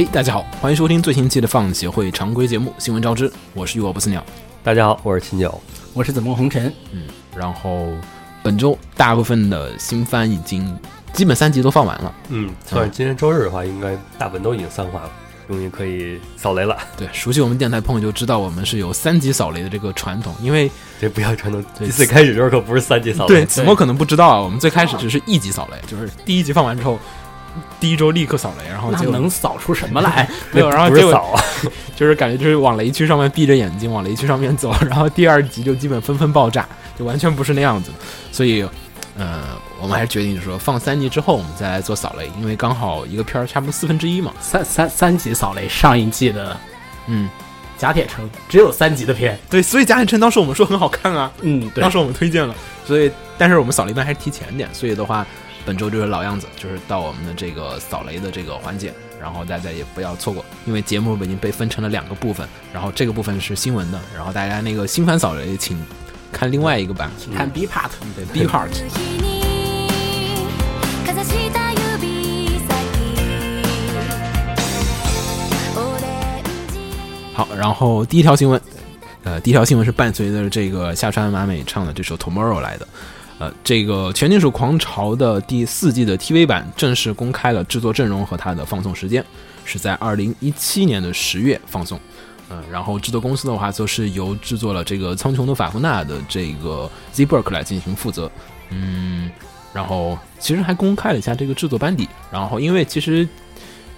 嘿，大家好，欢迎收听最新期的放协会常规节目《新闻招之》，我是浴火不死鸟。大家好，我是秦九，我是紫梦红尘。嗯，然后本周大部分的新番已经基本三集都放完了。嗯，算是今天周日的话，应该大部分都已经三话了，终于可以扫雷了。对，熟悉我们电台朋友就知道我们是有三级扫雷的这个传统，因为这不要传统。第四开始时候可不是三级扫雷。对，子墨可能不知道啊，我们最开始只是一级扫雷，就是第一集放完之后。第一周立刻扫雷，然后就能扫出什么来？没有，然后就扫，就是感觉就是往雷区上面闭着眼睛往雷区上面走，然后第二集就基本纷纷爆炸，就完全不是那样子。所以，呃，我们还是决定说放三集之后我们再来做扫雷，因为刚好一个片儿差不多四分之一嘛。三三三集扫雷，上一季的，嗯，甲铁城只有三集的片，对，所以甲铁城当时我们说很好看啊，嗯，对，当时我们推荐了，所以但是我们扫雷一般还是提前点，所以的话。本周就是老样子，就是到我们的这个扫雷的这个环节，然后大家也不要错过，因为节目已经被分成了两个部分，然后这个部分是新闻的，然后大家那个新番扫雷请看另外一个版，看 B part，对 B part。好，然后第一条新闻，呃，第一条新闻是伴随着这个下川麻美唱的这首 Tomorrow 来的。呃，这个《全金属狂潮》的第四季的 TV 版正式公开了制作阵容和它的放送时间，是在二零一七年的十月放送。嗯，然后制作公司的话，就是由制作了这个《苍穹的法夫纳》的这个 z e b r k 来进行负责。嗯，然后其实还公开了一下这个制作班底。然后，因为其实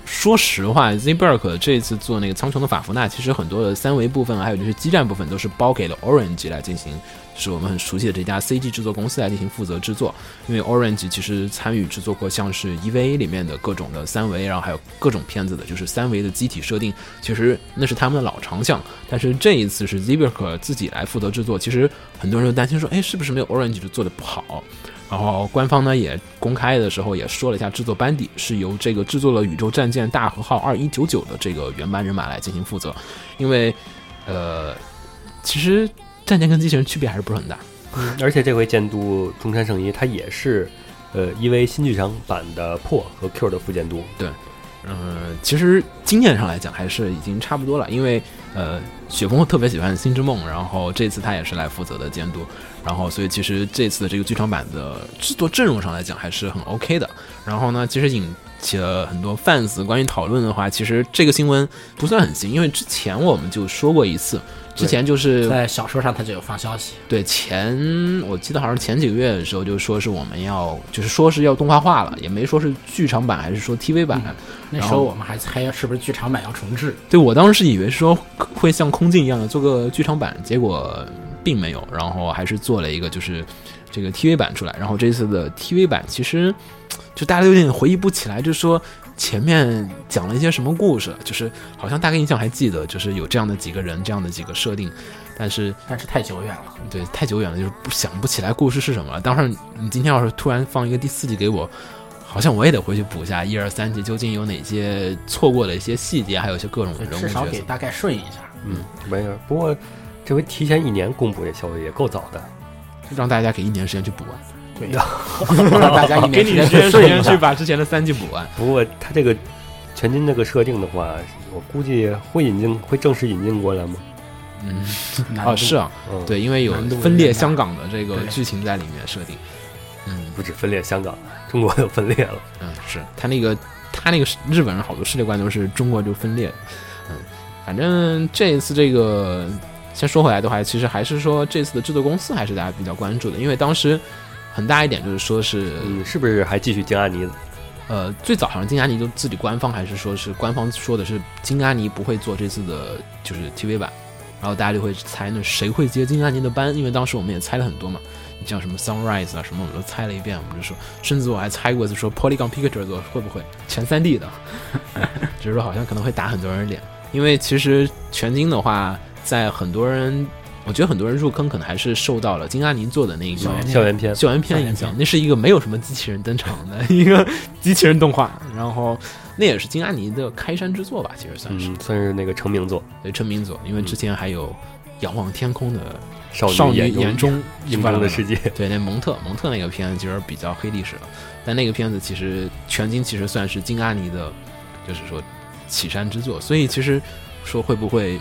说实话，Z Burke 这次做那个《苍穹的法夫纳》，其实很多的三维部分，还有就是基站部分，都是包给了 Orange 来进行。就是我们很熟悉的这家 CG 制作公司来进行负责制作，因为 Orange 其实参与制作过像是 EVA 里面的各种的三维，然后还有各种片子的，就是三维的机体设定，其实那是他们的老长项。但是这一次是 z b e r 自己来负责制作，其实很多人就担心说，哎，是不是没有 Orange 就做的不好？然后官方呢也公开的时候也说了一下制作班底，是由这个制作了宇宙战舰大和号二一九九的这个原班人马来进行负责，因为呃，其实。战舰跟机器人区别还是不是很大，嗯，而且这回监督中山圣一，他也是，呃，因为新剧场版的破和 Q 的副监督，对，嗯，其实经验上来讲还是已经差不多了，因为呃，雪峰特别喜欢《星之梦》，然后这次他也是来负责的监督，然后所以其实这次的这个剧场版的制作阵容上来讲还是很 OK 的，然后呢，其实引起了很多 fans 关于讨论的话，其实这个新闻不算很新，因为之前我们就说过一次。之前就是在小说上，他就有放消息。对，前我记得好像前几个月的时候，就说是我们要，就是说是要动画化了，也没说是剧场版还是说 TV 版。那时候我们还猜是不是剧场版要重置。对我当时以为说会像空镜一样的做个剧场版，结果并没有，然后还是做了一个就是这个 TV 版出来。然后这次的 TV 版其实就大家有点回忆不起来，就是说。前面讲了一些什么故事？就是好像大概印象还记得，就是有这样的几个人，这样的几个设定，但是但是太久远了，对，太久远了，就是不想不起来故事是什么了。当时你今天要是突然放一个第四季给我，好像我也得回去补一下一二三季究竟有哪些错过的一些细节，还有一些各种人物至少给大概顺一下。嗯，没有。不过这回提前一年公布这消息也够早的，让大家给一年时间去补完。让大家一给你时间时间去把之前的三季补完。不过他这个全金这个设定的话，我估计会引进，会正式引进过来吗？嗯，啊，是啊，对，因为有分裂香港的这个剧情在里面设定。嗯，不止分裂香港，中国又分裂了。嗯，是他那个他那个日本人好多世界观都是中国就分裂。嗯，反正这一次这个先说回来的话，其实还是说这次的制作公司还是大家比较关注的，因为当时。很大一点就是说是，是不是还继续金阿尼？呃，最早好像金阿尼就自己官方还是说是官方说的是金阿尼不会做这次的就是 TV 版，然后大家就会猜那谁会接金阿尼的班，因为当时我们也猜了很多嘛，你像什么 Sunrise 啊什么我们都猜了一遍，我们就说，甚至我还猜过就说 Polygon Picture 做会不会全三 D 的，就是说好像可能会打很多人脸，因为其实全金的话，在很多人。我觉得很多人入坑可能还是受到了金阿尼做的那个校园片，校园片影响。那是一个没有什么机器人登场的一个机器人动画，然后那也是金阿尼的开山之作吧，其实算是算是那个成名作，对成名作。因为之前还有《仰望天空的少女眼中映中的世界》，对那蒙特蒙特那个片子其实比较黑历史了，但那个片子其实全金其实算是金阿尼的，就是说起山之作。所以其实说会不会？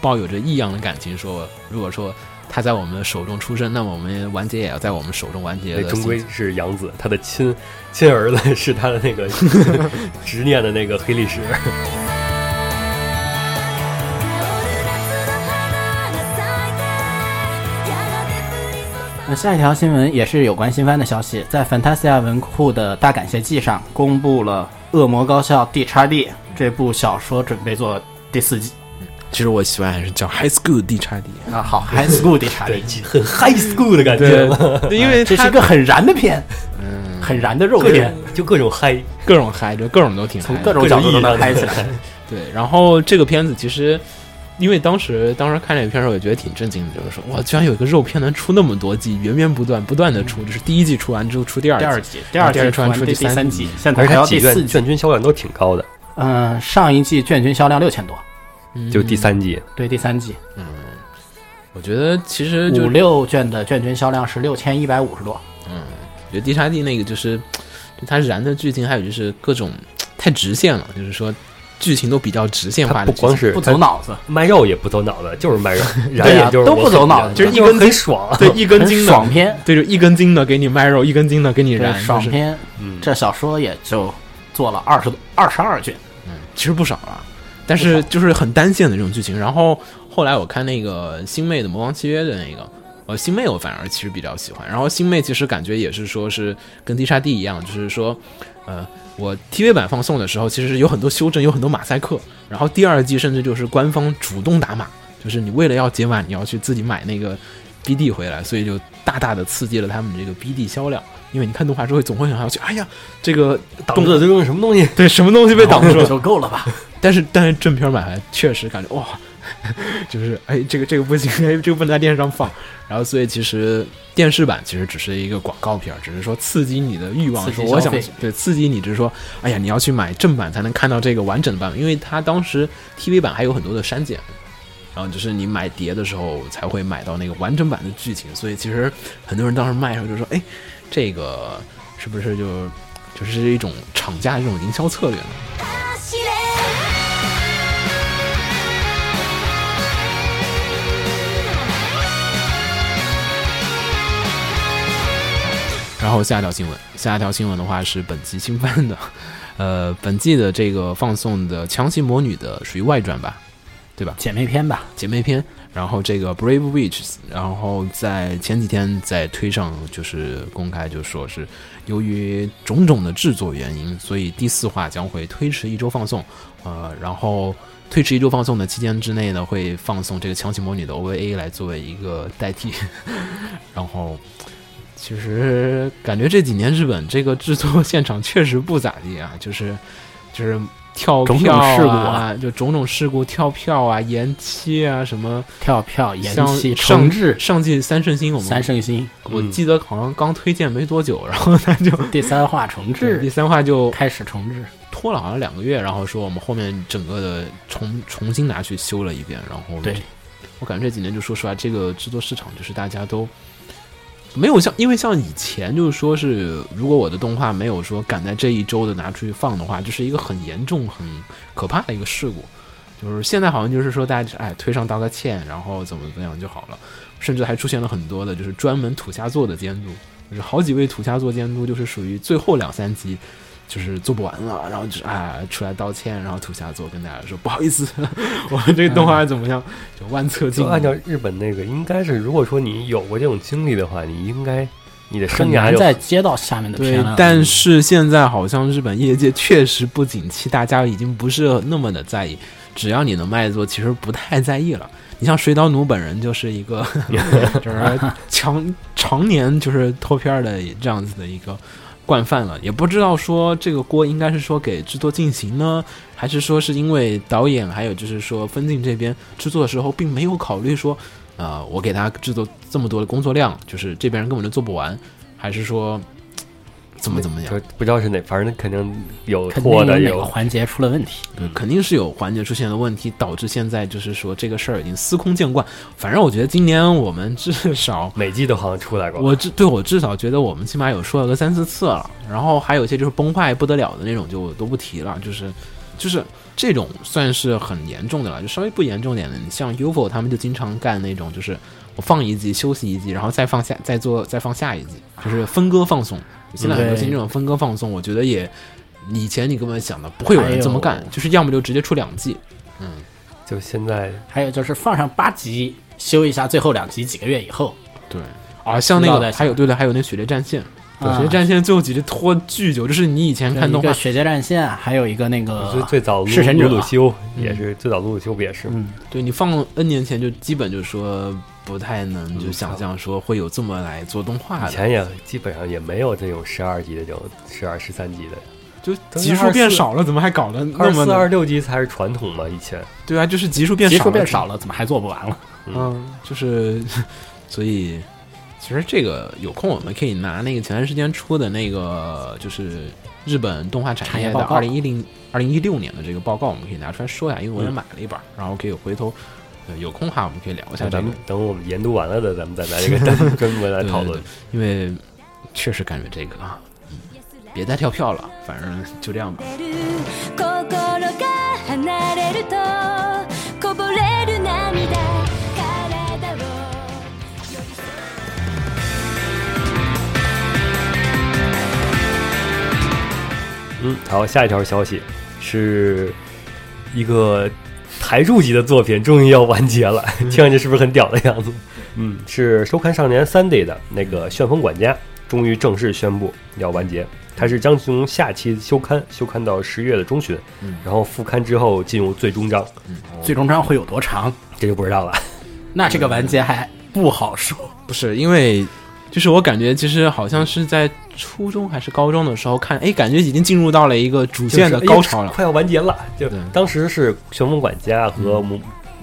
抱有着异样的感情，说如果说他在我们手中出生，那么我们完结也要在我们手中完结。那终归是杨子，他的亲 亲儿子 是他的那个 执念的那个黑历史。那下一条新闻也是有关新番的消息，在 Fantasia 文库的大感谢季上公布了《恶魔高校 D 叉 D》这部小说准备做第四季。其实我喜欢还是叫 High School D 叉 D 啊，好 High School D 叉 D，很 High School 的感觉，因为这是一个很燃的片，嗯，很燃的肉片，就各种嗨，各种嗨，就各种都挺从各种角度都能嗨起来。对，然后这个片子其实，因为当时当时看这个片的时候，也觉得挺震惊的，就是说哇，居然有一个肉片能出那么多季，源源不断，不断的出，就是第一季出完之后出第二季，第二季，第二季出完出第三季，现在还要第四季，卷均销量都挺高的。嗯，上一季卷均销量六千多。就第三季，对第三季，嗯，我觉得其实五六卷的卷均销量是六千一百五十多，嗯，我觉得 D 叉 D 那个就是，就它燃的剧情，还有就是各种太直线了，就是说剧情都比较直线化，不光是不走脑子，卖肉也不走脑子，就是卖肉，燃也就是都不走脑子，就是一根很爽，对一根筋的。爽片，对，就一根筋的给你卖肉，一根筋的给你燃爽片，嗯，这小说也就做了二十多二十二卷，嗯，其实不少了。但是就是很单线的这种剧情，然后后来我看那个星妹的魔王契约的那个，呃，星妹我反而其实比较喜欢。然后星妹其实感觉也是说是跟 D 叉 D 一样，就是说，呃，我 TV 版放送的时候其实有很多修正，有很多马赛克。然后第二季甚至就是官方主动打码，就是你为了要解码，你要去自己买那个 BD 回来，所以就大大的刺激了他们这个 BD 销量。因为你看动画之后总会想要去，哎呀，这个挡住这个什么东西？对，什么东西被挡住了 就够了吧？但是但是正片买来确实感觉哇，就是哎这个这个不行，哎这个不能在电视上放。然后所以其实电视版其实只是一个广告片，只是说刺激你的欲望，说我想对刺激你，就是说哎呀你要去买正版才能看到这个完整的版本，因为它当时 TV 版还有很多的删减，然后就是你买碟的时候才会买到那个完整版的剧情，所以其实很多人当时卖的时候就说哎。这个是不是就就是一种厂家这种营销策略呢？然后下一条新闻，下一条新闻的话是本季新番的，呃，本季的这个放送的《强行魔女》的属于外传吧，对吧？姐妹篇吧，姐妹篇。然后这个 Brave Witches，然后在前几天在推上就是公开，就说是由于种种的制作原因，所以第四话将会推迟一周放送。呃，然后推迟一周放送的期间之内呢，会放送这个强行魔女的 OVA 来作为一个代替。然后其实感觉这几年日本这个制作现场确实不咋地啊，就 是就是。跳票啊，就种种事故，跳票啊，延期啊，什么跳票延期重置。上季三圣星，我们三圣星，我记得好像刚推荐没多久，然后他就 第三话重置，第三话就开始重置，拖了好像两个月，然后说我们后面整个的重重新拿去修了一遍，然后对，我感觉这几年就说实话，这个制作市场就是大家都。没有像，因为像以前就是说是，如果我的动画没有说赶在这一周的拿出去放的话，就是一个很严重、很可怕的一个事故。就是现在好像就是说大家哎推上道个歉，然后怎么怎么样就好了，甚至还出现了很多的就是专门土下座的监督，就是好几位土下座监督就是属于最后两三集。就是做不完了，然后就是啊出来道歉，然后土下座跟大家说不好意思，我们这个动画怎么样？就万策进。就按照日本那个，应该是如果说你有过这种经历的话，你应该你的很生涯就难再接到下面的对片了。，但是现在好像日本业界确实不景气，大家已经不是那么的在意，只要你能卖座，其实不太在意了。你像水岛努本人就是一个，就是常常年就是脱片儿的这样子的一个惯犯了，也不知道说这个锅应该是说给制作进行呢，还是说是因为导演还有就是说分镜这边制作的时候并没有考虑说，啊，我给他制作这么多的工作量，就是这边人根本就做不完，还是说怎么怎么样？就不知道是哪，反正肯定有肯定有个有环节出了问题。对，肯定是有环节出现了问题，导致现在就是说这个事儿已经司空见惯。反正我觉得今年我们至少，每季都好像出来过。我至对我至少觉得我们起码有说了个三四次了。然后还有一些就是崩坏不得了的那种，就都不提了。就是就是这种算是很严重的了，就稍微不严重点的，你像 UFO 他们就经常干那种，就是我放一季休息一季，然后再放下再做再放下一季，就是分割放送。现在很流行这种分割放送，我觉得也以前你根本想的不会有人这么干，就是要么就直接出两季。嗯。就现在。还有就是放上八集，修一下最后两集，几个月以后，对，啊，像那个还有对的，还有那《血泪战线》，血猎战线》最后几集拖巨久，就是你以前看动画血界战线，还有一个那个最最早鲁弑神者鲁鲁修也是最早鲁鲁修不也是？嗯，对你放 N 年前就基本就说不太能就想象说会有这么来做动画的，以前也基本上也没有这种十二集的这种十二十三集的，就集数变少了，怎么还搞得那二么的？四二六集才是传统嘛？以前对啊，就是集数变少了，数变少了，怎么还做不完了？嗯，就是 所以其实这个有空我们可以拿那个前段时间出的那个就是日本动画产业的二零一零二零一六年的这个报告，我们可以拿出来说一下，因为我也买了一本，然后可以回头。呃，有空的话，我们可以聊一下这个那咱们，等我们研读完了的，咱们再拿这个单专门来对讨论。，对对因为确实感觉这个啊，嗯别再跳票了，反正就这样吧。心が離れるとこぼれる涙体を嗯，好，下一条消息是一个 台柱级的作品终于要完结了，听上去是不是很屌的样子？嗯，是收看少年 Sunday 的那个《旋风管家》终于正式宣布要完结，它是将从下期休刊休刊到十月的中旬，嗯然后复刊之后进入最终章，最终章会有多长？这就不知道了。那这个完结还不好说。不是因为，就是我感觉其实好像是在初中还是高中的时候看，哎，感觉已经进入到了一个主线的高潮了。就是哎快要完结了。就当时是旋风管家和魔、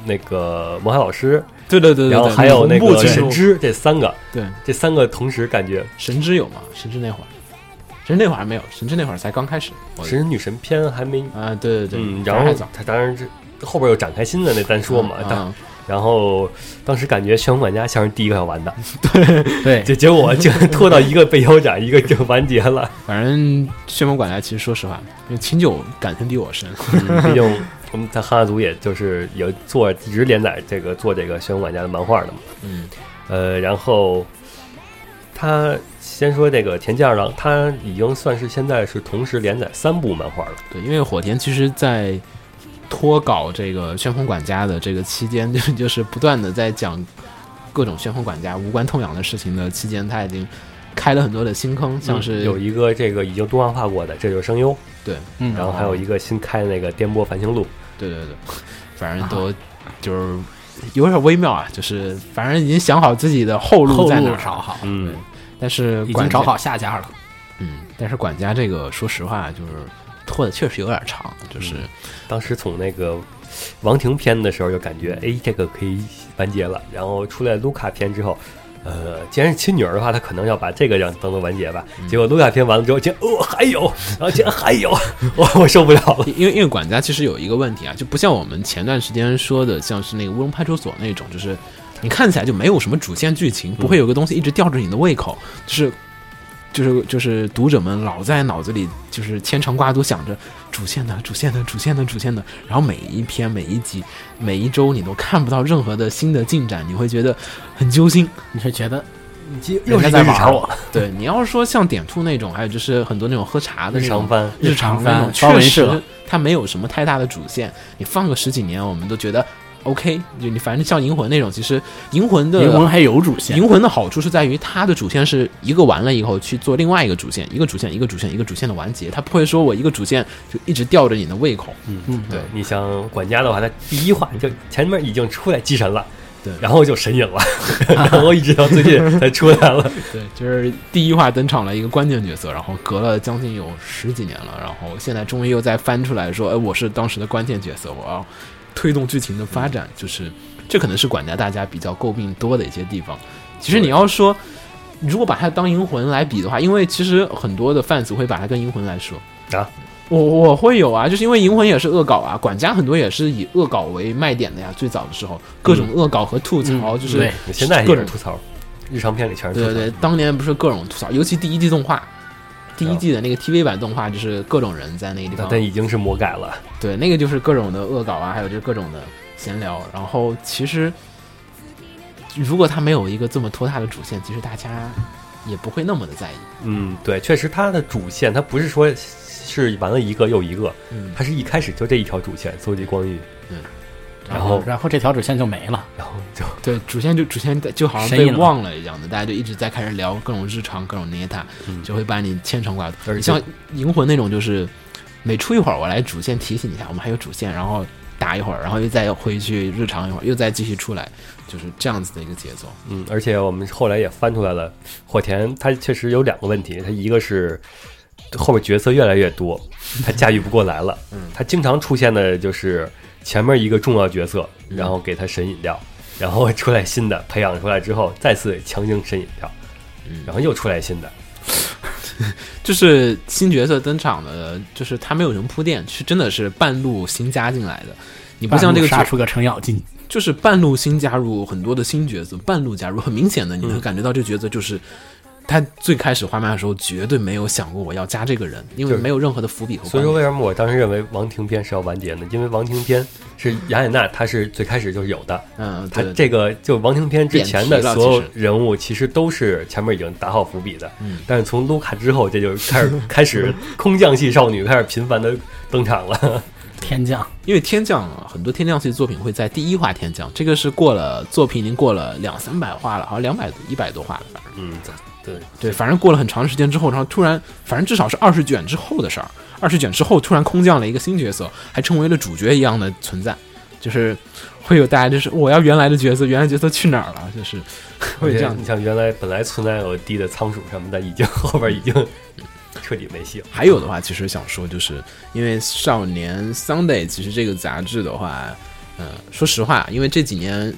那个魔海老师，对对对对对，然后还有那个神之这三个，对这三个同时感觉神之有吗？神之那会儿，神之那会儿还没有，神之那会儿才刚开始。神之女神篇还没啊，对对对，嗯，然后他当然是后边又展开新的那单说嘛，但、嗯嗯然后当时感觉旋风管家像是第一个要完的，对，就结果竟然拖到一个被腰斩，一个就完结了。反正旋风管家其实说实话，因为秦九感情比我深。嗯毕竟我们在汉化组也就是有做一直连载这个做这个旋风管家的漫画的嘛，嗯呃，然后他先说这个田健二郎，他已经算是现在是同时连载三部漫画了。对，因为火田其实，在脱稿这个旋风管家的这个期间，就就是不断的在讲各种旋风管家无关痛痒的事情的期间，他已经开了很多的新坑，像是、嗯有一个这个已经动画化过的，这就是声优，对嗯，然后还有一个新开的那个颠簸繁星录，对对对，反正都就是有点微妙啊，就是反正已经想好自己的后路在哪找好，嗯，但是已经找好下家了。嗯，但是管家这个说实话就是拖的确实有点长，就是。当时从那个王庭篇的时候就感觉，哎，这个可以完结了。然后出来卢卡篇之后，呃，既然是亲女儿的话，他可能要把这个让当做完结吧。结果卢卡篇完了之后，竟然哦还有，然后竟然还有，我我受不了了。因为因为管家其实有一个问题啊，就不像我们前段时间说的，像是那个乌龙派出所那种，就是你看起来就没有什么主线剧情，不会有个东西一直吊着你的胃口，就是就是就是读者们老在脑子里就是牵肠挂肚想着主线的主线的主线的主线的，然后每一篇每一集每一周你都看不到任何的新的进展，你会觉得很揪心。你会觉得你又是在玩我？对你要是说像点兔那种，还有就是很多那种喝茶的那种日常番，日常番，确实它没有什么太大的主线，你放个十几年，我们都觉得 OK，就你反正像银魂那种，其实银魂的银魂还有主线，银魂的好处是在于它的主线是一个完了以后去做另外一个主线，一个主线一个主线一个主线的完结，它不会说我一个主线就一直吊着你的胃口。嗯嗯，对你像管家的话，他第一话就前面已经出来祭神了，对然后就神隐了，然后一直到最近才出来了。对，就是第一话登场了一个关键角色，然后隔了将近有十几年了，然后现在终于又再翻出来说，哎，我是当时的关键角色，我要推动剧情的发展，就是这可能是管家大家比较诟病多的一些地方。其实你要说，如果把它当银魂来比的话，因为其实很多的 fans 会把它跟银魂来说啊。我我会有啊，就是因为银魂也是恶搞啊，管家很多也是以恶搞为卖点的呀。最早的时候，各种恶搞和吐槽，就是嗯现在各种吐槽，日常片里全是。对对对，当年不是各种吐槽，尤其第一季动画，第一季的那个 TV 版动画，就是各种人在那个地方，但已经是魔改了。对，那个就是各种的恶搞啊，还有就是各种的闲聊。然后其实，如果他没有一个这么拖沓的主线，其实大家也不会那么的在意。嗯，对，确实他的主线他不是说是完了一个又一个，嗯，它是一开始就这一条主线，搜集光遇，然然后然后这条主线就没了，然后就对，主线就主线就好像被忘了一样的，大家就一直在开始聊各种日常、各种捏他，嗯就会把你牵肠挂肚。而像银魂那种，就是每出一会儿我来主线提醒一下，我们还有主线，然后打一会儿，然后又再回去日常一会儿，又再继续出来，就是这样子的一个节奏。嗯，而且我们后来也翻出来了，火田他确实有两个问题，他一个是后面角色越来越多，他驾驭不过来了，嗯他经常出现的就是前面一个重要角色，嗯然后给他神隐掉，然后出来新的，培养出来之后再次强行神隐掉，嗯然后又出来新的，就是新角色登场的，就是他没有什么铺垫，是真的是半路新加进来的。你不像这个角杀出个程咬金，就是半路新加入很多的新角色，半路加入，很明显的你能感觉到这角色就是。他最开始画漫的时候绝对没有想过我要加这个人，因为没有任何的伏笔和所以说。为什么我当时认为王庭篇是要完结呢？因为王庭篇是雅典娜，她是最开始就是有的，嗯，他这个就王庭篇之前的所有人物，其实都是前面已经打好伏笔的。嗯但是从卢卡之后，这就开始开始空降系少女开始频繁的登场了。天降，因为天降啊，很多天降系作品会在第一话天降，这个是过了作品已经过了两三百话了，好像两百一百多话了，反正嗯，对，对，反正过了很长时间之后，然后突然，反正至少是二十卷之后的事儿。二十卷之后突然空降了一个新角色，还成为了主角一样的存在，就是会有大家就是我要原来的角色，原来角色去哪儿了？就是会这样你像原来本来存在有低的仓鼠什么的，已经 后边已经彻底没戏了。还有的话，其实想说，就是因为《少年 Sunday》其实这个杂志的话，嗯、说实话，因为这几年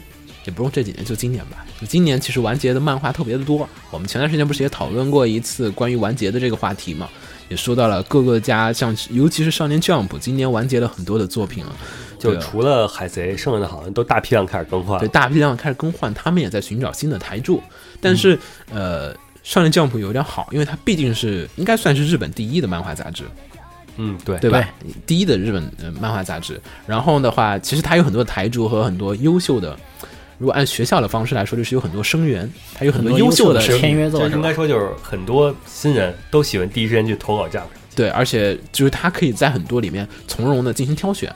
也不用这几年，就今年吧，就今年其实完结的漫画特别的多。我们前段时间不是也讨论过一次关于完结的这个话题嘛？也说到了各个家，像尤其是少年 Jump，今年完结了很多的作品啊。就除了海贼，剩下的好像都大批量开始更换对，。大批量开始更换，他们也在寻找新的台柱。但是，呃，少年 Jump 有点好，因为它毕竟是应该算是日本第一的漫画杂志。嗯，对，对吧？第一的日本呃漫画杂志。然后的话，其实它有很多台柱和很多优秀的，如果按学校的方式来说，就是有很多生源，它有很多优秀的签约作者应该说就是很多新人都喜欢第一时间去投稿这样。对，而且就是他可以在很多里面从容的进行挑选。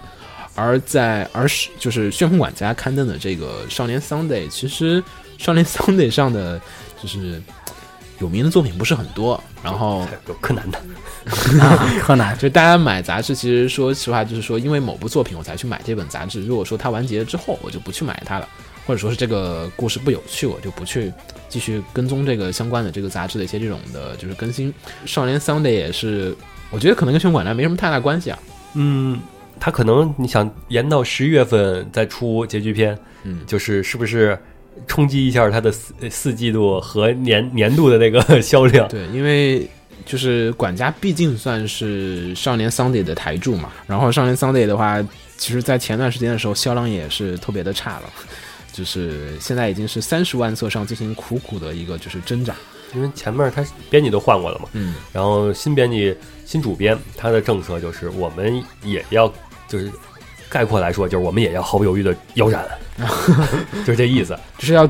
而在而是就是旋风管家刊登的这个《少年 Sunday》，其实《少年 Sunday》上的就是有名的作品不是很多，然后有柯南的，啊，柯南就大家买杂志，其实说实话，就是说因为某部作品我才去买这本杂志。如果说它完结了之后，我就不去买它了，或者说是这个故事不有趣，我就不去继续跟踪这个相关的这个杂志的一些这种的，就是更新。少年 Sunday 也是，我觉得可能跟旋风管家没什么太大关系啊。嗯，他可能你想延到十一月份再出结局篇，嗯就是是不是冲击一下它的四四季度和年年度的那个销量？对，因为就是管家毕竟算是少年 Sunday 的台柱嘛，然后少年 Sunday 的话，其实在前段时间的时候销量也是特别的差了。就是现在已经是三十万册上进行苦苦的一个就是挣扎，因为前面他编辑都换过了嘛，嗯，然后新编辑、新主编他的政策就是我们也要就是概括来说，就是我们也要毫不犹豫的腰斩，就是这意思。就是要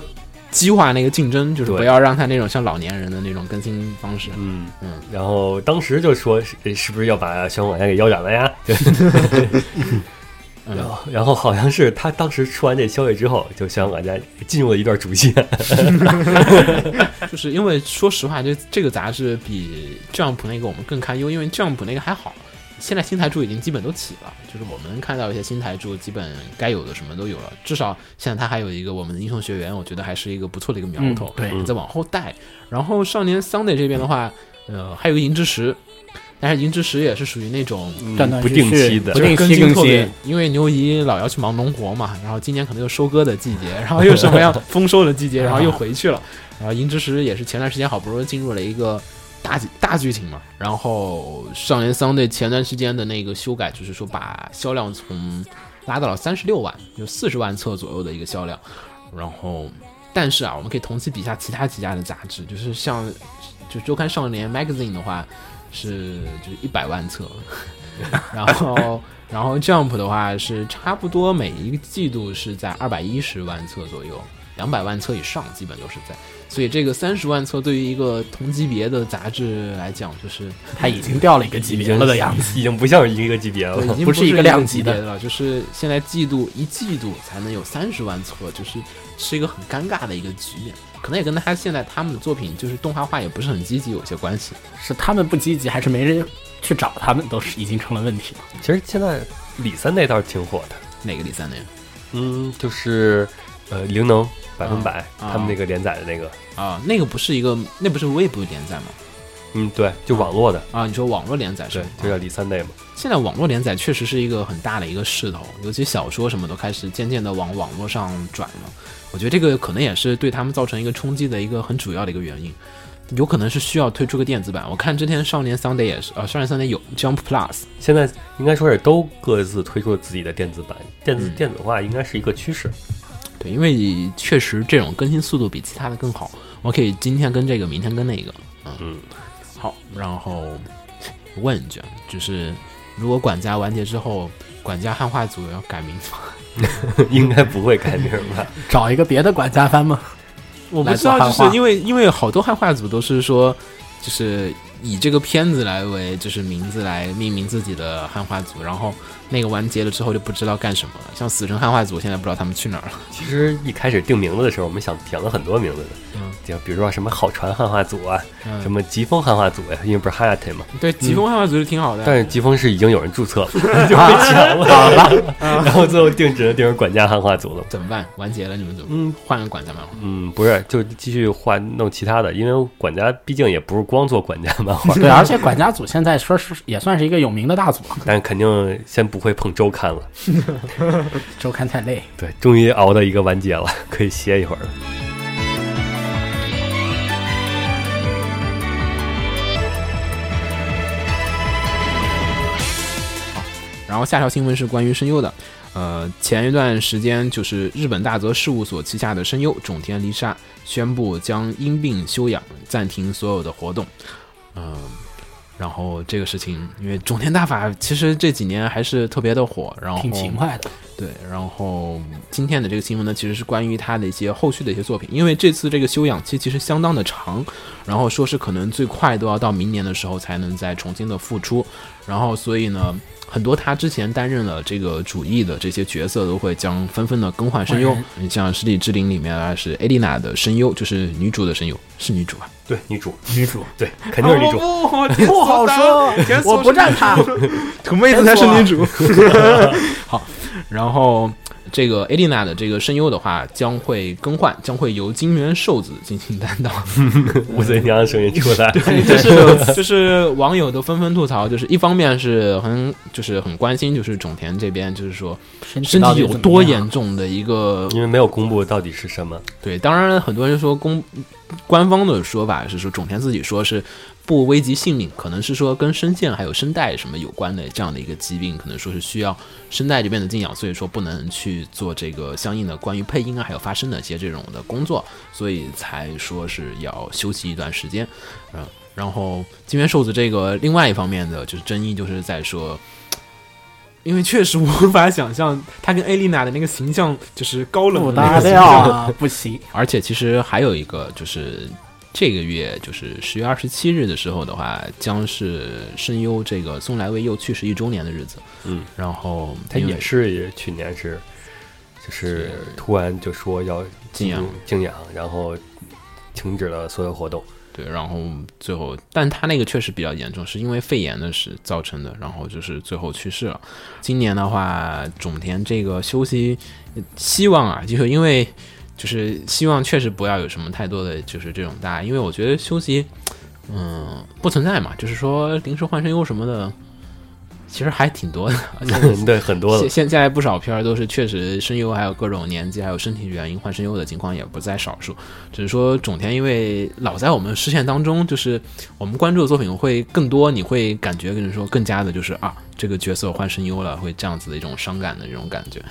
激化那个竞争，就是不要让他那种像老年人的那种更新方式。嗯嗯，然后当时就说是是不是要把小管家给腰斩了呀？然后然后好像是他当时出完这消息之后，就想玩家进入了一段主线。就是因为说实话，这这个杂志比 Jump 那个我们更堪忧，因为 Jump 那个还好，现在新台柱已经基本都起了，就是我们能看到一些新台柱，基本该有的什么都有了。至少现在他还有一个我们的英雄学员，我觉得还是一个不错的一个苗头，嗯对再往后带。然后少年 Sunday 这边的话，呃，还有个银之石，但是银之石也是属于那种。不定期的不定期更新因为牛姨老要去忙农活嘛，然后今年可能又收割的季节，然后又什么样 丰收的季节，然后又回去了。然后银之石也是前段时间好不容易进入了一个大剧大剧情嘛，然后少年桑队前段时间的那个修改，就是说把销量从拉到了三十六万，就四十万册左右的一个销量。然后，但是啊，我们可以同期比一下其他几家的杂志，就是像就周刊少年 Magazine 的话是就是一百万册，然后然后 Jump 的话是差不多每一个季度是在二百一十万册左右，两百万册以上基本都是在。所以这个三十万册对于一个同级别的杂志来讲，就是它已经掉了一个级别了的样子。已经不像是一个级别了。已经不是一个量级的了，就是现在季度一季度才能有三十万册，就是是一个很尴尬的一个局面。可能也跟他现在他们的作品就是动画化也不是很积极有些关系。是他们不积极，还是没人去找他们，都是已经成了问题了。其实现在李三那倒是挺火的，哪个李三年嗯，就是呃灵能百分百、啊他们那个连载的那个，啊？那个不是一个，那不是微博连载吗？嗯，对，就网络的，啊，你说网络连载是对？，就叫李三代嘛。现在网络连载确实是一个很大的一个势头，尤其小说什么都开始渐渐的往网络上转了。我觉得这个可能也是对他们造成一个冲击的一个很主要的一个原因，有可能是需要推出个电子版。我看之前少年 Sunday 也是，呃，少年 Sunday 有 Jump Plus，现在应该说是都各自推出了自己的电子版，电子、嗯电子化应该是一个趋势。对，因为确实这种更新速度比其他的更好。我可以今天跟这个，明天跟那个，嗯，嗯，好，然后问一句，啊就是如果管家完结之后，管家汉化组要改名字吗？应该不会改名吧？找一个别的管家翻吗？我不知道，就是因为因为好多汉化组都是说，就是以这个片子来为就是名字来命名自己的汉化组，然后那个完结了之后就不知道干什么了。像死神汉化组现在不知道他们去哪儿了。其实一开始定名字的时候，我们想想了很多名字的，嗯就比如说什么好传汉化组啊，嗯什么疾风汉化组呀，因为不是 Hayate 嘛，对，疾风汉化组是挺好的，但是疾风是已经有人注册了，就被抢了，然后最后定只能定成管家汉化组了。怎么办？完结了，你们怎么？嗯换个管家漫画。嗯，不是，就继续换弄其他的，因为管家毕竟也不是光做管家漫画，对，而且管家组现在说是也算是一个有名的大组，但肯定先不会碰周刊了。周刊太累。对，终于熬到一个完结了，可以歇一会儿了。然后下条新闻是关于声优的，呃，前一段时间就是日本大泽事务所旗下的声优种田梨沙宣布将因病休养，暂停所有的活动。嗯、然后这个事情，因为种田大法其实这几年还是特别的火，然后挺勤快的，对，然后今天的这个新闻呢，其实是关于他的一些后续的一些作品，因为这次这个休养期其实相当的长，然后说是可能最快都要到明年的时候才能再重新的复出，然后所以呢，很多他之前担任了这个主义的这些角色都会将纷纷的更换声优，你像《实体之灵》里面啊是艾丽娜的声优，就是女主的声优，是女主吧？对，女主，女主对，肯定是女主。不 不好说，我不站他。土妹子才是女主。好，然后这个艾丽娜的这个声优的话将会更换，将会由金元寿子进行担当。武贼娘的声音出来，就是就是网友都纷纷吐槽，就是一方面是很就是很关心，就是种田这边就是说身体有多严重的一个因为没有公布到底是什么。对，当然很多人说公官方的说法是说种田自己说是不危及性命，可能是说跟声线还有声带什么有关的这样的一个疾病，可能说是需要声带这边的静养，所以说不能去做这个相应的关于配音啊还有发声的一些这种的工作，所以才说是要休息一段时间，嗯，然后金元寿子这个另外一方面的就是争议就是在说。因为确实无法想象他跟艾丽娜的那个形象就是高冷不搭的那个形调象，啊，不行。而且其实还有一个就是这个月就是十月二十七日的时候的话，将是声优这个松来卫又去世一周年的日子。嗯，然后他也是也去年是，就是突然就说要静养静养，然后停止了所有活动。对，然后最后，但他那个确实比较严重，是因为肺炎的是造成的，然后就是最后去世了。今年的话，种田这个休息，希望啊，就是因为就是希望确实不要有什么太多的就是这种大，因为我觉得休息，嗯，不存在嘛，就是说临时换声优什么的，其实还挺多的，对，很多现了。现在不少片儿都是确实声优还有各种年纪还有身体原因换声优的情况也不在少数，只是说种田因为老在我们视线当中，就是我们关注的作品会更多，你会感觉跟你说更加的就是啊这个角色换声优了，会这样子的一种伤感的这种感觉。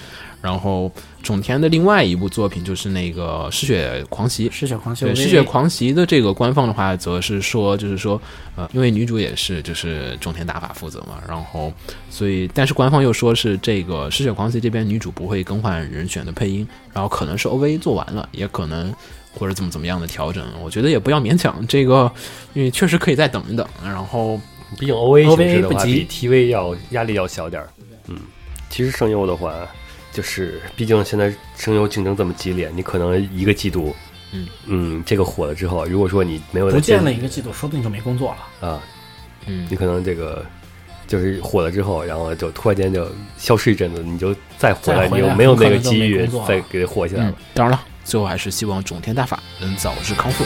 然后种田的另外一部作品就是那个《嗜血狂袭》，嗜血狂袭对，《嗜血狂袭》的这个官方的话，则是说，就是说，呃，因为女主也是就是种田打法负责嘛，然后所以，但是官方又说是这个《嗜血狂袭》这边女主不会更换人选的配音，然后可能是 OVA 做完了，也可能或者怎么怎么样的调整，我觉得也不要勉强这个，因为确实可以再等一等，然后毕竟 OA 形 OVA 式的话，比 TV 要压力要小点儿。嗯，其实声优的话，就是毕竟现在声优竞争这么激烈，你可能一个季度，嗯嗯，这个火了之后，如果说你没有不见了一个季度，说不定就没工作了。啊，嗯你可能这个就是火了之后，然后就突然间就消失一阵子，你就再回来，再回来你又没有那个机遇再给火起来嗯了。，当然了，最后还是希望种田大法能早日康复。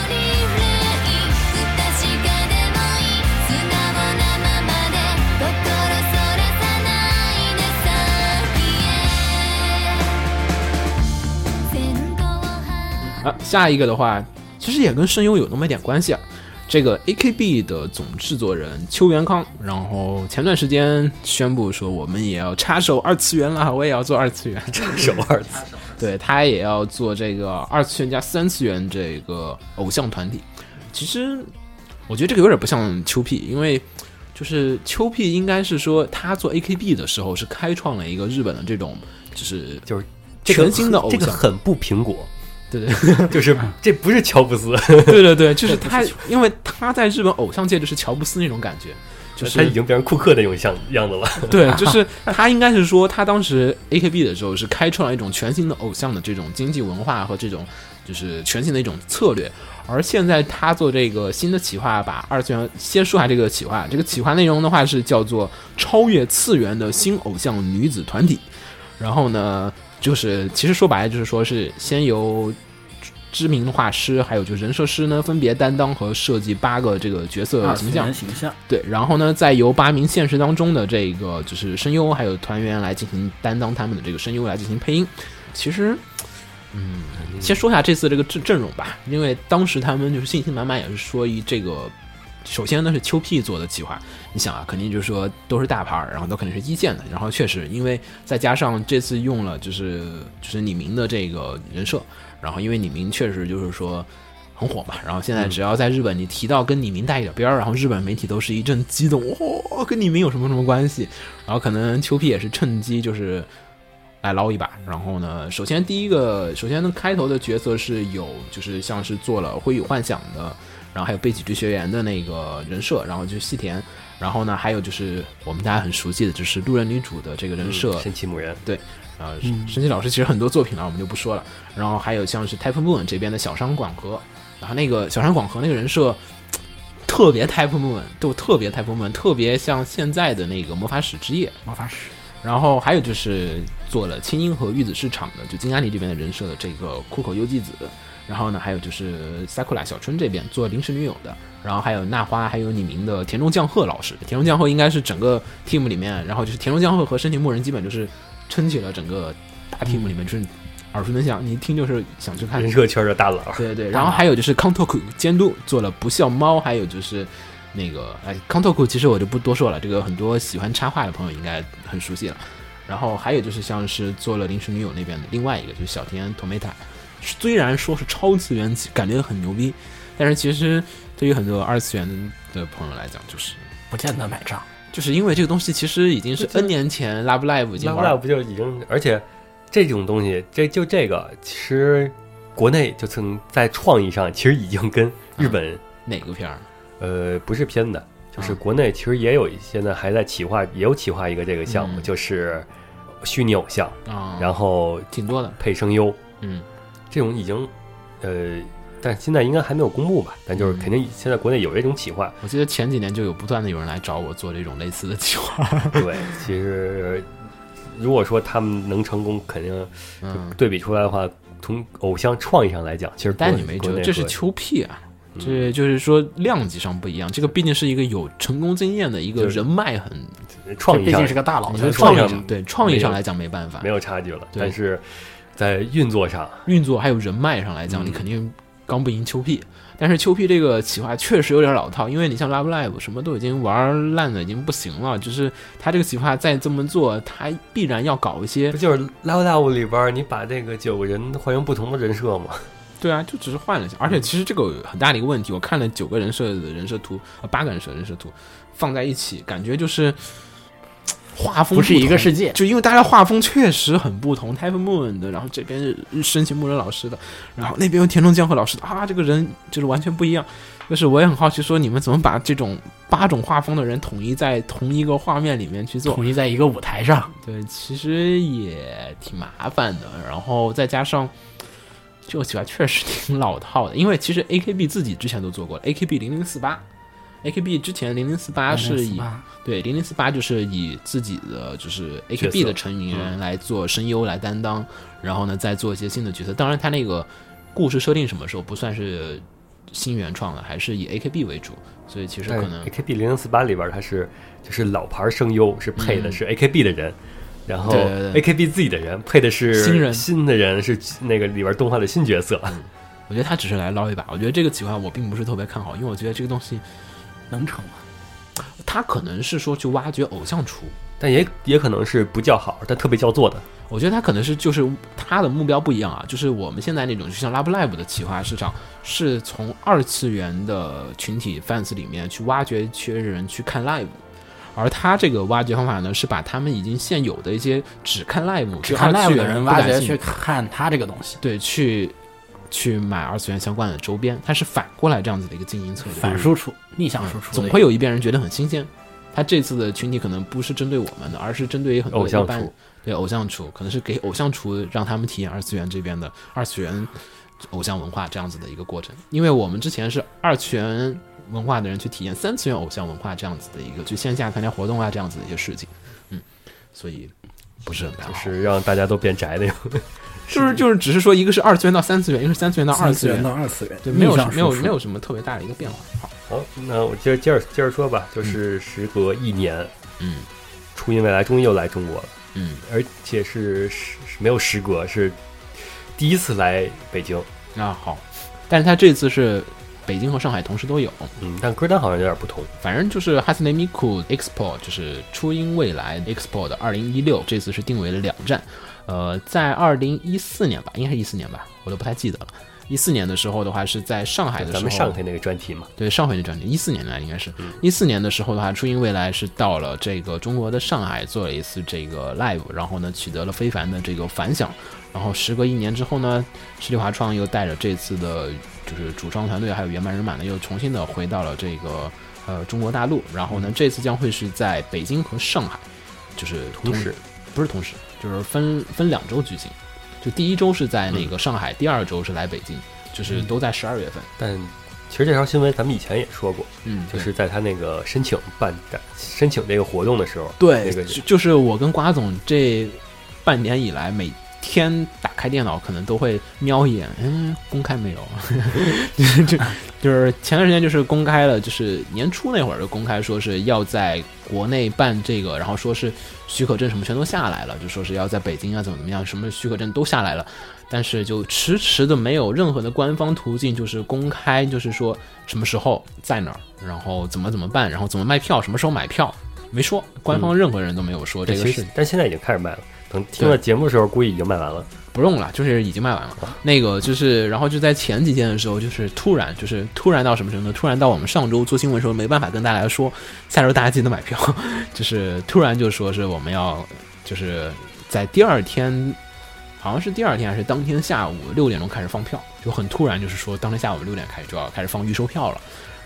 啊，下一个的话，其实也跟声优有那么一点关系啊。这个 AKB 的总制作人邱元康，然后前段时间宣布说，我们也要插手二次元了，我也要做二次元，插手二次，对他也要做这个二次元加三次元这个偶像团体。其实我觉得这个有点不像邱 P，因为就是邱 P 应该是说他做 AKB 的时候是开创了一个日本的这种就是就是全新的偶像这个很不苹果，对。对 就是这不是乔布斯，对对对，就是他，因为他在日本偶像界就是乔布斯那种感觉，就是他已经变成库克那种像样子了。对，就是他应该是说他当时 AKB 的时候是开创了一种全新的偶像的这种经济文化和这种就是全新的一种策略，而现在他做这个新的企划，把二次元先说下这个企划，这个企划内容的话是叫做超越次元的新偶像女子团体，然后呢，就是其实说白了就是说是先由知名的画师还有就是人设师呢分别担当和设计八个这个角色形象，形象，对，然后呢，再由八名现实当中的这个就是声优还有团员来进行担当他们的这个声优来进行配音。其实，嗯，先说一下这次这个阵阵容吧，因为当时他们就是信心满满，也是说一这个。首先呢是秋 P 做的企划，你想啊，肯定就是说都是大牌儿，然后都肯定是一线的，然后确实因为再加上这次用了就是就是李明的这个人设，然后因为李明确实就是说很火嘛，然后现在只要在日本你提到跟李明带一点边儿，然后日本媒体都是一阵激动，哇、跟李明有什么什么关系？然后可能秋 P 也是趁机就是来捞一把。然后呢，首先第一个，首先呢开头的角色是有就是像是做了《灰与幻想》的，然后还有背脊之学员的那个人设，然后就是细田。然后呢，还有就是我们大家很熟悉的，就是路人女主的这个人设，神奇母人，对啊，神奇老师其实很多作品了，我们就不说了。然后还有像是 Type Moon 这边的小山广和，然后那个小山广和那个人设特别 Type Moon，都特别 Type Moon，特别像现在的那个魔法使之夜。魔法使，然后还有就是做了青音和玉子市场的，就金安里这边的人设的这个库口优纪子。然后呢，还有就是萨库拉小春这边做临时女友的，然后还有娜花，还有李明的田中将贺老师。田中将贺应该是整个 team 里面，然后就是田中将贺和深田牧人基本就是撑起了整个大 team 里面，就是耳熟能详，你一听就是想去看热圈的大佬，对对，然后还有就是康托库监督做了不笑猫，还有就是那个哎，康托库其实我就不多说了，这个很多喜欢插画的朋友应该很熟悉了。然后还有就是像是做了临时女友那边的另外一个就是小田 Tomata，虽然说是超次元，感觉很牛逼，但是其实对于很多二次元的朋友来讲，就是不见得买账。就是因为这个东西其实已经是 N 年前 Love Live 已经 Love Live 不就已经，而且这种东西，这就这个，其实国内就曾在创意上，其实已经跟日本哪个片儿？呃不是片的，就是啊国内其实也有现在还在企划，也有企划一个这个项目，嗯就是虚拟偶像，啊，然后挺多的，配声优，嗯，这种已经呃，但现在应该还没有公布吧？但就是嗯肯定现在国内有这种企划。我记得前几年就有不断的有人来找我做这种类似的企划，对，其实如果说他们能成功，肯定嗯，对比出来的话，从偶像创意上来讲，其实国但你没辙，这是秋 P 啊。嗯这就是说量级上不一样，这个毕竟是一个有成功经验的一个人脉很，创意上毕竟是个大佬创意上对创意上来讲没办法没，有差距了，但是在运作上，运作还有人脉上来讲，嗯你肯定刚不赢秋 P。但是秋 P 这个企划确实有点老套，因为你像 Love Live 什么都已经玩烂的已经不行了，就是他这个企划再这么做，他必然要搞一些不就是《Love Live》里边你把这个九个人换成不同的人设吗？对啊，就只是换了一下，而且其实这个有很大的一个问题，我看了九个人设的人设图，呃，八个人设人设图放在一起，感觉就是画风不是一个世界。就因为大家画风确实很不同，Type Moon 的，然后这边是深情牧人老师的，然后那边有田中江和老师的啊，这个人就是完全不一样。就是我也很好奇，说你们怎么把这种八种画风的人统一在同一个画面里面去做？统一在一个舞台上，对，其实也挺麻烦的。然后再加上这个企划确实挺老套的，因为其实 AKB 自己之前都做过了，AKB 零零四八，AKB 之前零零四八是以对零零四八就是以自己的就是 AKB 的成员来做声优来担当，然后呢再做一些新的角色。当然，他那个故事设定什么时候不算是新原创了，还是以 AKB 为主，所以其实可能 AKB 零零四八里边儿它是就是老牌声优是配的嗯。是 AKB 的人。然后对对对。AKB 自己的人配的是新人。新的人是那个里边动画的新角色，我觉得他只是来捞一把。我觉得这个企划我并不是特别看好，因为我觉得这个东西能成吗？他可能是说去挖掘偶像出。但也也可能是不叫好，但特别叫座的。我觉得他可能是就是他的目标不一样啊，就是我们现在那种就像 Love Live 的企划市场，是从二次元的群体 fans 里面去挖掘一些人去看 live，而他这个挖掘方法呢，是把他们已经现有的一些只看 live、只看 live 的人挖掘去看他这个东西，对去去买二次元相关的周边，它是反过来这样子的一个经营策略，反输出、逆向输出的，总会有一边人觉得很新鲜。他这次的群体可能不是针对我们的，而是针对于很多偶像一般厨对偶像厨，可能是给偶像厨让他们体验二次元这边的二次元偶像文化这样子的一个过程。因为我们之前是二次元文化的人去体验三次元偶像文化这样子的一个去线下参加活动啊这样子的一些事情，嗯，所以不是很看就。是让大家都变宅的。就 是就是只是说一个是二次元到三次元，一个是三次元到二次元，到二次元，对，没有没有没有什么特别大的一个变化。好，好，那我接着接着接着说吧，就是时隔一年，嗯初音未来终于又来中国了，嗯。而且是时是没有时隔，是第一次来北京。啊好，但是他这次是北京和上海同时都有，嗯，但歌单好像有点不同。反正就是 Hatsune Miku Expo，就是初音未来 Expo 的二零一六，这次是定为了两站，呃，在二零一四年吧，应该是一四年吧，我都不太记得了。一四年的时候的话，是在上海的时候，咱们上海那个专题嘛，对上海那专题，一四年来应该是嗯一四年的时候的话，初音未来是到了这个中国的上海做了一次这个 live，然后呢取得了非凡的这个反响。然后时隔一年之后呢，实力华创又带着这次的就是主创团队还有原班人马呢，又重新的回到了这个呃中国大陆。然后呢，这次将会是在北京和上海，就是同时不是同时，就是分分两周举行。就第一周是在那个上海，第二周是来北京，就是都在十二月份。但其实这条新闻咱们以前也说过，嗯，就是在他那个申请办展申请这个活动的时候，对，那个就就是我跟瓜总这半年以来，每天打开电脑可能都会瞄一眼，嗯，公开没有？就就是前段时间就是公开了，就是年初那会儿就公开说是要在国内办这个，然后说是许可证什么全都下来了，就说是要在北京啊怎么怎么样，什么许可证都下来了。但是就迟迟的没有任何的官方途径，就是公开，就是说什么时候在哪儿，然后怎么怎么办，然后怎么卖票，什么时候买票，没说，官方任何人都没有说这个事情。但现在已经开始卖了。等听了节目的时候，估计已经卖完了。不用了，就是已经卖完了。那个就是，然后就在前几天的时候，就是突然，就是突然到什么程度？突然到我们上周做新闻的时候，没办法跟大家说，下周大家记得买票。就是突然就说是我们要，就是在第二天，好好像是第二天还是当天下午六点钟开始放票，就很突然，就是说当天下午六点开始就要开始放预售票了，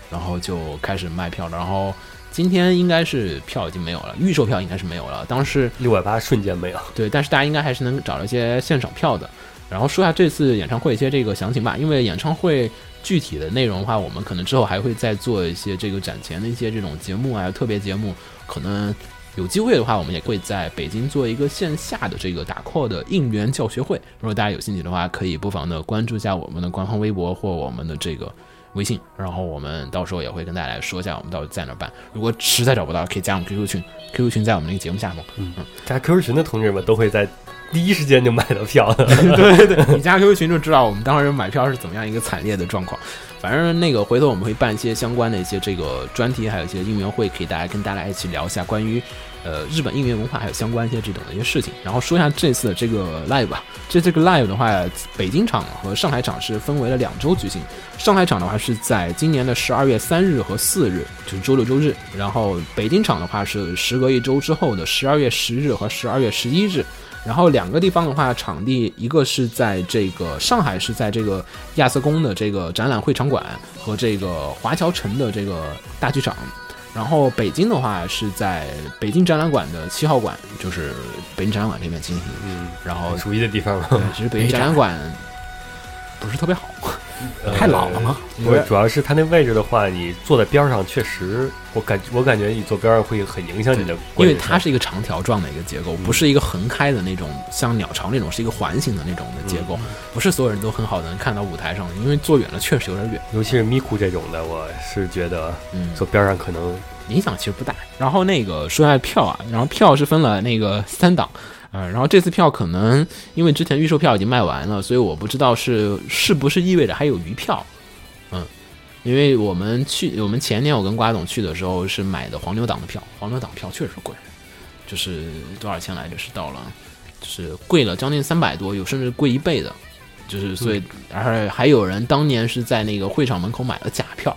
然后就开始卖票了。然后今天应该是票已经没有了，预售票应该是没有了。当时六百八瞬间没有。对，但是大家应该还是能找到一些现场票的。然后说下这次演唱会一些这个详情吧，因为演唱会具体的内容的话，我们可能之后还会再做一些这个展前的一些这种节目啊，特别节目，可能有机会的话，我们也会在北京做一个线下的这个打 call 的应援教学会。如果大家有兴趣的话，可以不妨的关注一下我们的官方微博或我们的这个微信，然后我们到时候也会跟大家来说一下我们到底在哪儿办。如果实在找不到，可以加我们 QQ 群，QQ 群在我们那个节目下方。嗯加 QQ 群的同志们都会在第一时间就买到票的。你加 QQ 群就知道我们当时买票是怎么样一个惨烈的状况。反正那个回头我们会办一些相关的一些这个专题，还有一些应援会，可以大家跟大家一起聊一下关于呃日本应援文化还有相关一些这种的一些事情。然后说一下这次的这个 live 吧。这这个 live 的话，北京场和上海场是分为了两周举行。上海场的话是在今年的十二月三日和四日，就是周六周日。然后北京场的话是时隔一周之后的十二月十日和十二月十一日。然后两个地方的话，场地一个是在这个上海是在这个亚瑟宫的这个展览会场馆和这个华侨城的这个大剧场，然后北京的话是在北京展览馆的七号馆，就是北京展览馆这边进行。嗯，然后熟悉的地方吗？对，其实北京展览馆不是特别好，太老了吗？不是，主要是它那位置的话，你坐在边儿上，确实，我感我感觉你坐边儿上会很影响你的因为它是一个长条状的一个结构，不是一个横开的那种，像鸟巢那种是一个环形的那种的结构，不是所有人都很好的能看到舞台上的，因为坐远了确实有点远。尤其是咪咕这种的，我是觉得嗯，坐边儿上可能影响其实不大。然后那个说下票啊，然后票是分了那个三档，呃，然后这次票可能因为之前预售票已经卖完了，所以我不知道是是不是意味着还有余票，嗯，因为我们去我们前年我跟瓜总去的时候是买的黄牛党的票，黄牛党票确实贵，就是多少钱来着？是到了就是贵了将近三百多，有甚至贵一倍的。就是所以，而且还有人当年是在那个会场门口买了假票，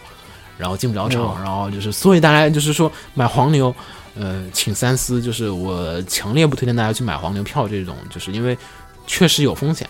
然后进不了场，哦然后就是，所以大家就是说买黄牛，呃，请三思。就是我强烈不推荐大家去买黄牛票这种，就是因为确实有风险。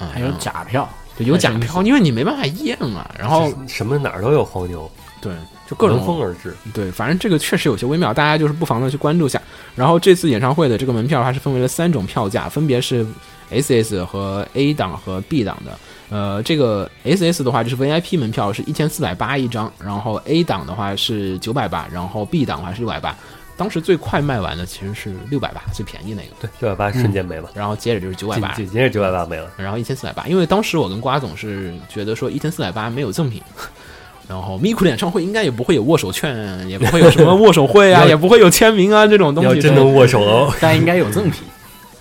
嗯，还有假票，对有假票，因为你没办法验嘛。然后什么哪儿都有黄牛，对，就各种闻风而至。对，反正这个确实有些微妙，大家就是不妨的去关注一下。然后这次演唱会的这个门票它是分为了三种票价，分别是 SS 和 A 档和 B 档的。呃，这个 SS 的话就是 VIP 门票是一千四百八一张，然后 A 档的话是九百八，然后 B 档的话是六百八。当时最快卖完的其实是六百八，最便宜那个，对，六百八瞬间没了，然后接着就是九百八，接着九百八没了。然后一千四百八，因为当时我跟瓜总是觉得说一千四百八没有赠品，然后咪咕的演唱会应该也不会有握手券，也不会有什么握手会啊，也不会有签名啊这种东西。要真能握手哦，但应该有赠品。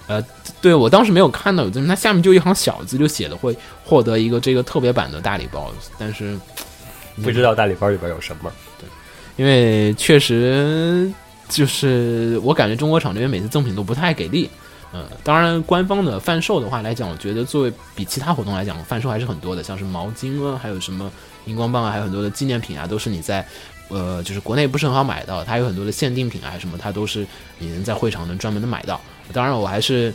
呃对我当时没有看到有赠品，它下面就一行小字就写的会获得一个这个特别版的大礼包，但是不知道大礼包里边有什么。对因为确实就是我感觉中国厂这边每次赠品都不太给力。嗯，当然，官方的贩售的话来讲，我觉得作为比其他活动来讲，贩售还是很多的，像是毛巾啊，还有什么荧光棒啊，还有很多的纪念品啊，都是你在呃，就是国内不是很好买到，它有很多的限定品啊，什么它都是你能在会场能专门的买到。当然，我还是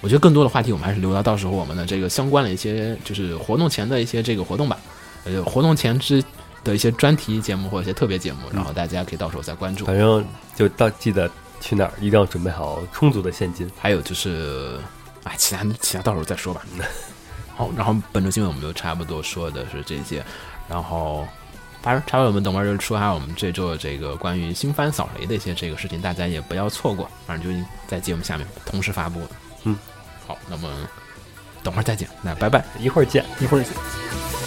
我觉得更多的话题，我们还是留到到时候我们的这个相关的一些就是活动前的一些这个活动吧，呃，活动前之的一些专题节目或者一些特别节目，然后大家可以到时候再关注。反正就到记得去哪儿一定要准备好充足的现金。还有就是，哎，其他其他到时候再说吧。好，然后本周新闻我们就差不多说的是这些，然后反正差不多我们等会儿就说下我们这周的这个关于新番扫雷的一些这个事情，大家也不要错过，反正就在节目下面同时发布的。嗯，好，那么等会儿再见，那拜拜。一会儿见。一会儿「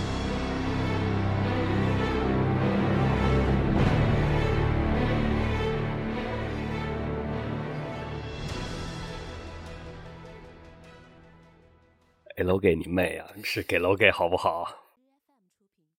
给楼给你妹啊！是给楼给好不好？